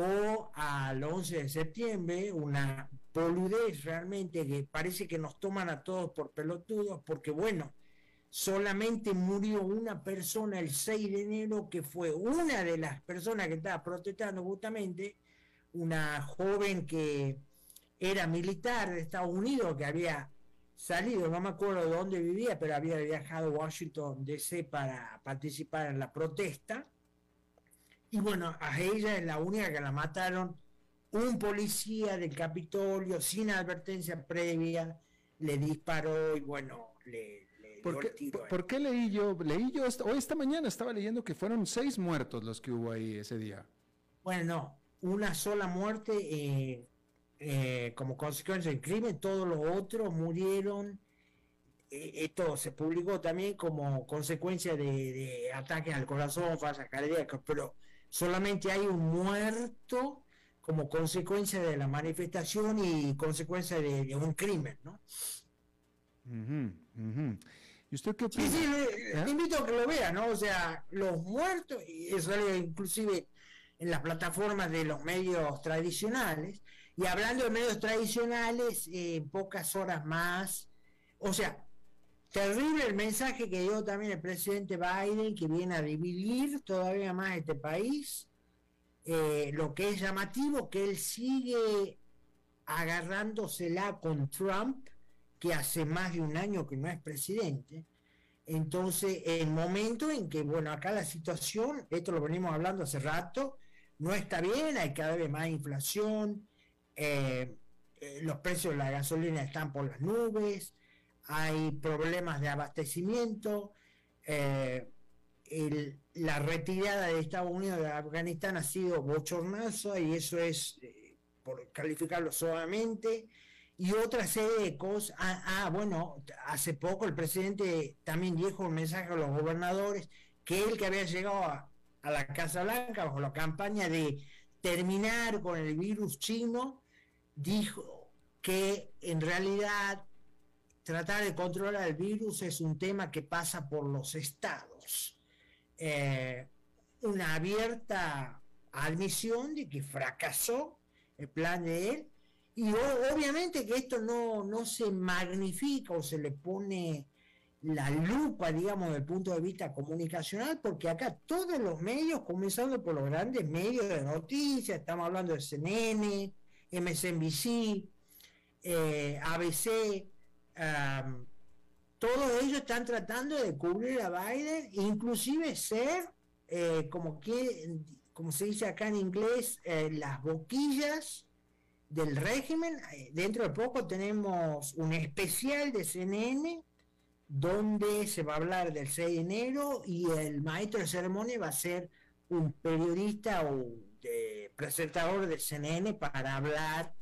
o al 11 de septiembre, una poludez realmente que parece que nos toman a todos por pelotudos, porque bueno, solamente murió una persona el 6 de enero, que fue una de las personas que estaba protestando justamente, una joven que era militar de Estados Unidos, que había salido, no me acuerdo de dónde vivía, pero había viajado a Washington DC para participar en la protesta. Y bueno, a ella es la única que la mataron un policía del Capitolio sin advertencia previa, le disparó y bueno, le... ¿Por, qué, ¿Por qué leí yo? Leí yo, hoy esta mañana estaba leyendo que fueron seis muertos los que hubo ahí ese día. Bueno, una sola muerte eh, eh, como consecuencia del crimen, todos los otros murieron. Eh, esto se publicó también como consecuencia de, ataques al corazón, falsas cardíacas, pero solamente hay un muerto como consecuencia de la manifestación y consecuencia de, un crimen, ¿no? ¿Y usted qué opina? Sí, sí, invito a que lo vea, ¿no? O sea, los muertos, y eso inclusive en las plataformas de los medios tradicionales. Y hablando de medios tradicionales, eh, pocas horas más, o sea, terrible el mensaje que dio también el presidente Biden, que viene a dividir todavía más este país. Eh, lo que es llamativo, que él sigue agarrándosela con Trump, que hace más de un año que no es presidente. Entonces, el momento en que, bueno, acá la situación, esto lo venimos hablando hace rato, no está bien, hay cada vez más inflación, eh, eh, los precios de la gasolina están por las nubes, hay problemas de abastecimiento, eh, la retirada de Estados Unidos de Afganistán ha sido bochornosa y eso es, por calificarlo suavemente, y otra serie de cosas. Ah, ah, bueno, hace poco el presidente también dijo un mensaje a los gobernadores que él que había llegado a, a la Casa Blanca bajo la campaña de terminar con el virus chino, dijo que en realidad tratar de controlar el virus es un tema que pasa por los estados. Eh, una abierta admisión de que fracasó el plan de él. Y obviamente que esto no, no se magnifica o se le pone la lupa, digamos, desde el punto de vista comunicacional, porque acá todos los medios, comenzando por los grandes medios de noticias, estamos hablando de CNN, MSNBC, eh, ABC, todos ellos están tratando de cubrir a Biden, inclusive ser, eh, como, que, como se dice acá en inglés, eh, las boquillas del régimen. Dentro de poco tenemos un especial de CNN donde se va a hablar del 6 de enero y el maestro de ceremonia va a ser un periodista o presentador de CNN para hablar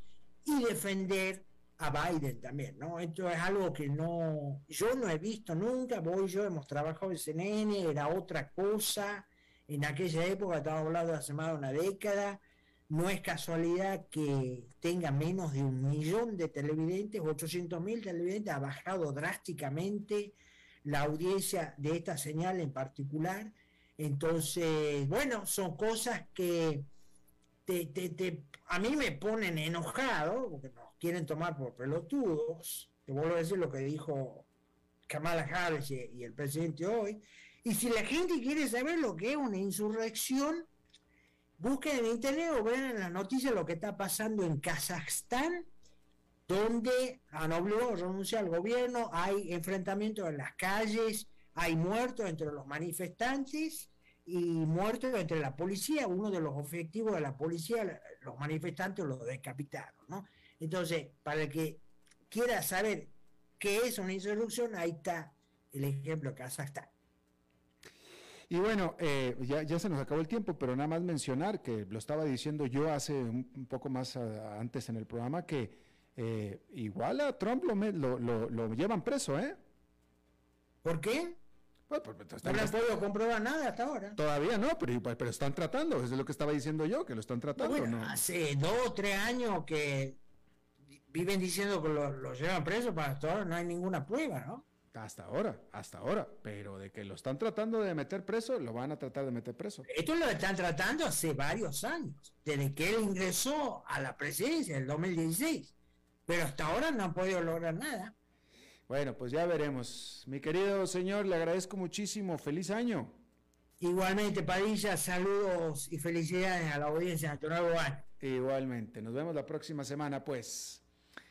y defender a Biden también, ¿no? Esto es algo que no, yo no he visto nunca, voy yo, hemos trabajado en CNN, era otra cosa, en aquella época, estamos hablando hace más de una década, no es casualidad que tenga menos de un millón de televidentes, 800 mil televidentes, ha bajado drásticamente la audiencia de esta señal en particular. Entonces, bueno, son cosas que te, a mí me ponen enojado, porque nos quieren tomar por pelotudos. Te vuelvo a decir lo que dijo Kamala Harris y el presidente hoy. Y si la gente quiere saber lo que es una insurrección, Busquen en internet o vean en las noticias lo que está pasando en Kazajstán, donde han obligado a renunciar al gobierno, hay enfrentamientos en las calles, hay muertos entre los manifestantes y muertos entre la policía. Uno de los objetivos de la policía, los manifestantes los decapitaron. ¿no? Entonces, para el que quiera saber qué es una insurrección, ahí está el ejemplo de Kazajstán. Y bueno, eh, ya, se nos acabó el tiempo, pero nada más mencionar que lo estaba diciendo yo hace un, poco más antes en el programa que eh, igual a Trump lo, lo, llevan preso, ¿eh? ¿Por qué? Pues, pues, pues, no han podido comprobar nada hasta ahora. Todavía no, pero, pero están tratando, eso es lo que estaba diciendo yo, que lo están tratando. Hace dos o tres años que viven diciendo que lo, llevan preso, para hasta ahora no hay ninguna prueba, ¿no? Hasta ahora, hasta ahora. Pero de que lo están tratando de meter preso, lo van a tratar de meter preso. Esto lo están tratando hace varios años, desde que él ingresó a la presidencia en el 2016. Pero hasta ahora no han podido lograr nada. Bueno, pues ya veremos. Mi querido señor, le agradezco muchísimo. Feliz año. Igualmente, Padilla, saludos y felicidades a la audiencia de nuevo Igualmente. Nos vemos la próxima semana, pues.